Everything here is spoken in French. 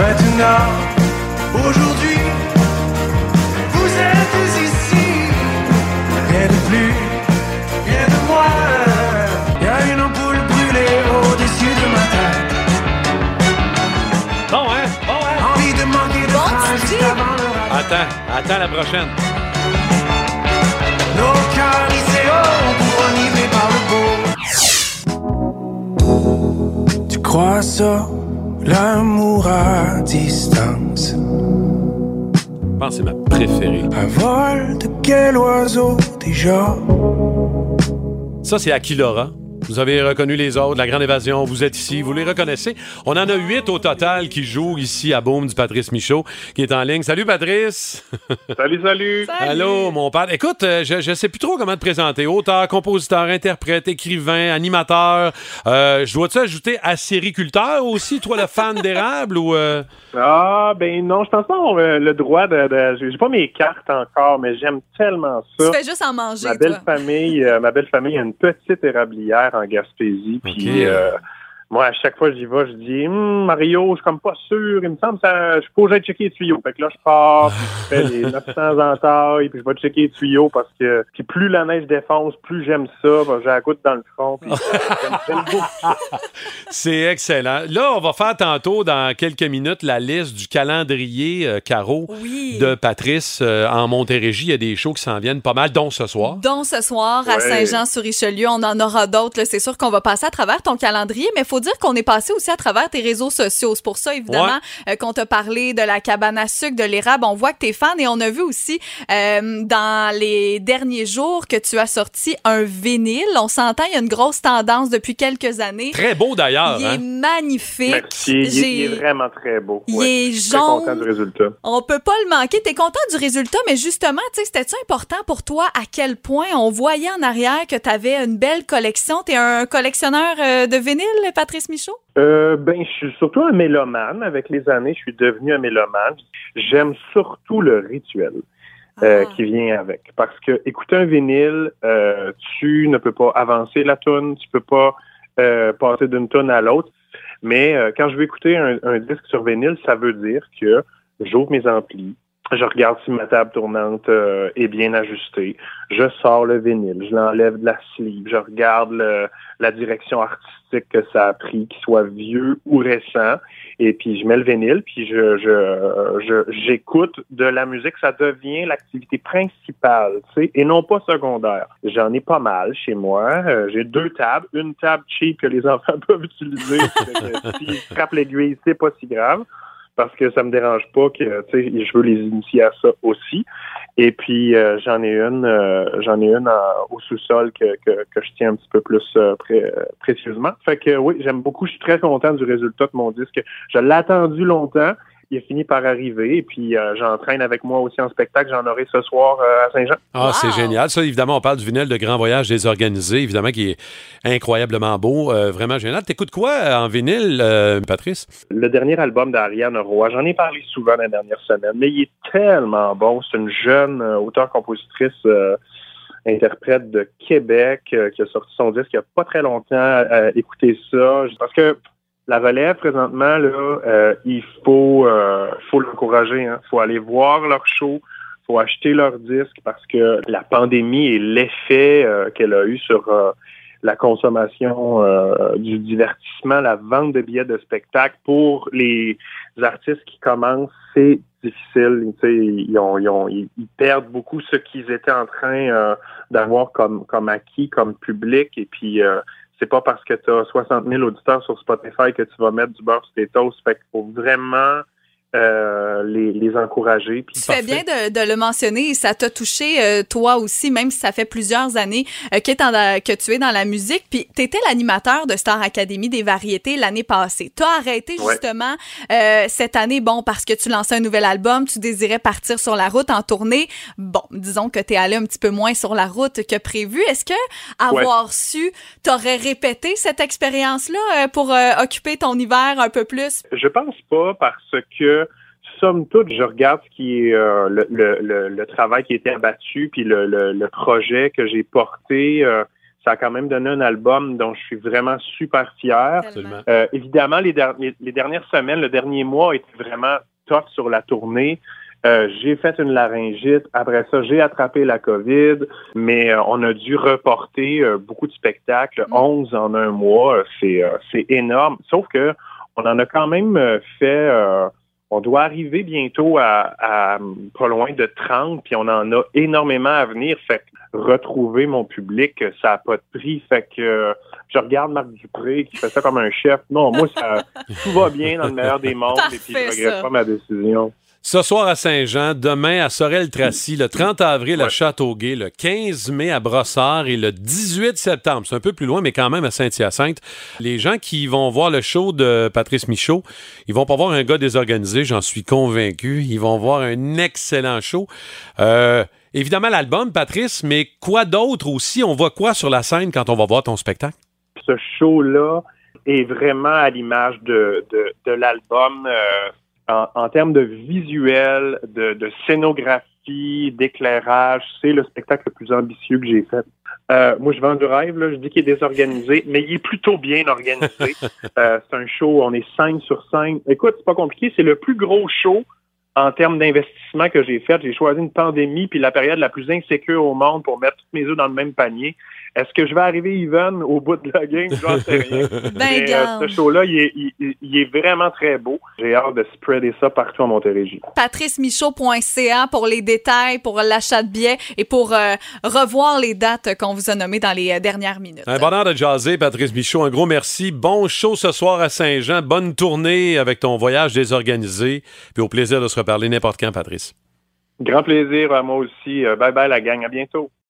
Maintenant, aujourd'hui, vous êtes ici. Rien de plus, rien de moins. Y a une ampoule brûlée au-dessus de ma tête. Bon, hein? Bon, hein? Envie de manquer de Bon, juste avant le. Attends, attends la prochaine. Nos cœurs lycéaux couronnés par le beau. Tu crois ça, l'amour à distance? Je pense que c'est ma préférée. Un vol de quel oiseau déjà? Ça, c'est Aquilora. Vous avez reconnu les autres, La Grande Évasion, vous êtes ici, vous les reconnaissez. On en a huit au total qui jouent ici à Boom du Patrice Michaud, qui est en ligne. Salut Patrice! Salut, salut. Allô, mon père. Écoute, euh, je, je sais plus trop comment te présenter. Auteur, compositeur, interprète, écrivain, animateur. Euh, je dois-tu ajouter acériculteur aussi, toi, le fan d'érable ou... euh? Ah, ben non, je pense pas avoir euh, le droit de... de- j'ai pas mes cartes encore, mais j'aime tellement ça. Tu fais juste en manger, Ma toi. belle famille, euh, ma belle famille a une petite érablière en Gaspésie. Puis euh, moi, à chaque fois que j'y vais, je dis Hum, Mario, je suis comme pas sûr. Il me semble que ça, je peux aller checker les tuyaux. Fait que là, je pars, puis je fais les 900 entailles, puis je vais checker les tuyaux parce que puis plus la neige défonce, plus j'aime ça. J'ai la goutte dans le front. Puis. C'est excellent. Là, on va faire tantôt, dans quelques minutes, la liste du calendrier euh, Caro Oui. de Patrice euh, en Montérégie. Il y a des shows qui s'en viennent pas mal, dont ce soir. Donc ce soir à Ouais. Saint-Jean-sur-Richelieu, on en aura d'autres. C'est sûr qu'on va passer à travers ton calendrier, mais il faut dire qu'on est passé aussi à travers tes réseaux sociaux. C'est pour ça, évidemment, euh, qu'on t'a parlé de la cabane à sucre, de l'érable. On voit que t'es fan et on a vu aussi euh, dans les derniers jours que tu as sorti un vinyle. On s'entend, il y a une grosse tendance depuis quelques années. Très beau d'ailleurs. Il hein? est magnifique. Merci. Il, est- il est J'ai- vraiment très beau. Il Ouais. est suis très jaune. content du résultat. On peut pas le manquer. T'es content du résultat, mais justement, tu sais, c'était-tu important pour toi à quel point on voyait en arrière que t'avais une belle collection? T'es un collectionneur euh, de vinyle, Patrice Michaud? Euh, ben, je suis surtout un mélomane. Avec les années, je suis devenu un mélomane. J'aime surtout le rituel euh, Ah. qui vient avec. Parce que écouter un vinyle, euh, tu ne peux pas avancer la tune, tu peux pas euh, passer d'une tune à l'autre. Mais quand je veux écouter un, un disque sur vinyle, ça veut dire que j'ouvre mes amplis, je regarde si ma table tournante euh, est bien ajustée, je sors le vinyle, je l'enlève de la sleeve, je regarde le- la direction artistique que ça a pris, qu'il soit vieux ou récent, et puis je mets le vinyle, puis je je- je- j'écoute de la musique, ça devient l'activité principale, tu sais, et non pas secondaire. J'en ai pas mal chez moi. Euh, J'ai deux tables, une table cheap que les enfants peuvent utiliser. S'ils frappent l'aiguille, c'est pas si grave parce que ça me dérange pas que tu sais je veux les initier à ça aussi. Et puis euh, j'en ai une euh, j'en ai une au sous-sol que, que, je tiens un petit peu plus euh, précieusement. Fait que oui j'aime beaucoup je suis très content du résultat de mon disque. Je l'ai attendu longtemps il a fini par arriver et puis euh, j'entraîne avec moi aussi en spectacle j'en aurai ce soir euh, à Saint-Jean Ah, Wow. c'est génial. Ça, évidemment, on parle du vinyle de Grand Voyage désorganisé, évidemment, qui est incroyablement beau, euh, vraiment génial. T'écoutes quoi en vinyle, euh, Patrice? le dernier album d'Ariane Roy, j'en ai parlé souvent la dernière semaine, mais il est tellement bon. C'est une jeune euh, auteure-compositrice euh, interprète de Québec euh, qui a sorti son disque il n'y a pas très longtemps. Euh, écoutez ça. Parce que la relève, présentement, là, euh, il faut, euh, faut l'encourager. Il faut aller voir leur show. faut acheter leur disque parce que la pandémie et l'effet euh, qu'elle a eu sur euh, la consommation euh, du divertissement, la vente de billets de spectacle pour les artistes qui commencent, c'est difficile. Ils, ont- ils ont- ils- perdent beaucoup ce qu'ils étaient en train euh, d'avoir comme, comme acquis, comme public. Et puis, c'est pas parce que tu as 60 000 auditeurs sur Spotify que tu vas mettre du beurre sur tes toasts. Fait qu'il faut vraiment euh, les, les encourager. Puis Tu fais bien de, de le mentionner et ça t'a touché euh, toi aussi, même si ça fait plusieurs années euh, la- que tu es dans la musique. Puis tu étais l'animateur de Star Academy des variétés l'année passée. Tu as arrêté Ouais. justement euh, cette année, bon, parce que tu lançais un nouvel album, tu désirais partir sur la route en tournée. Bon, disons que tu es allé un petit peu moins sur la route que prévu. Est-ce que avoir su, t'aurais répété cette expérience-là euh, pour euh, occuper ton hiver un peu plus? Je pense pas parce que somme toute, je regarde ce qui est euh, le, le, le, le travail qui a été abattu, puis le, projet que j'ai porté. euh, ça a quand même donné un album dont je suis vraiment super fier. Euh, évidemment, les, der- les- les dernières semaines, le dernier mois a été vraiment tough sur la tournée. J'ai fait une laryngite. Après ça, j'ai attrapé la COVID, mais on a dû reporter beaucoup de spectacles, Mm. 11 en un mois. C'est énorme. Sauf que on en a quand même fait. On doit arriver bientôt à, à, pas loin de 30, puis on en a énormément à venir. Fait que retrouver mon public, ça n'a pas de prix. Fait que euh, je regarde Marc Dupré qui fait ça comme un chef. Non, moi, ça, tout va bien dans le meilleur des mondes et puis je regrette ça. pas ma décision. Ce soir à Saint-Jean, demain à Sorel-Tracy, le 30 avril à Ouais. Châteauguay, le 15 mai à Brossard et le 18 septembre, c'est un peu plus loin, mais quand même à Saint-Hyacinthe. Les gens qui vont voir le show de Patrice Michaud, ils vont pas voir un gars désorganisé, j'en suis convaincu. Ils vont voir un excellent show. Euh, évidemment, l'album, Patrice, mais quoi d'autre aussi? On voit quoi sur la scène quand on va voir ton spectacle? Ce show-là est vraiment à l'image de, de, de l'album euh, en, en termes de visuel, de, de scénographie, d'éclairage. C'est le spectacle le plus ambitieux que j'ai fait. Euh, moi, je vends du rêve, là. je dis qu'il est désorganisé, mais il est plutôt bien organisé. Euh, c'est un show, on est scène sur scène. Écoute, c'est pas compliqué, c'est le plus gros show en termes d'investissement que j'ai fait. J'ai choisi une pandémie puis la période la plus insécure au monde pour mettre toutes mes œufs dans le même panier. Est-ce que je vais arriver even au bout de la game? J'en sais rien. Ben, Mais, euh, garde. ce show-là, il est, il- il est vraiment très beau. J'ai hâte de spreader ça partout en Montérégie. patricemichaud.ca pour les détails, pour l'achat de billets et pour euh, revoir les dates qu'on vous a nommées dans les euh, dernières minutes. Un bonheur de jaser, Patrice Michaud. Un gros merci. Bon show ce soir à Saint-Jean. Bonne tournée avec ton voyage désorganisé. Puis au plaisir de se reparler n'importe quand, Patrice. Grand plaisir à moi aussi. Bye bye la gang. À bientôt.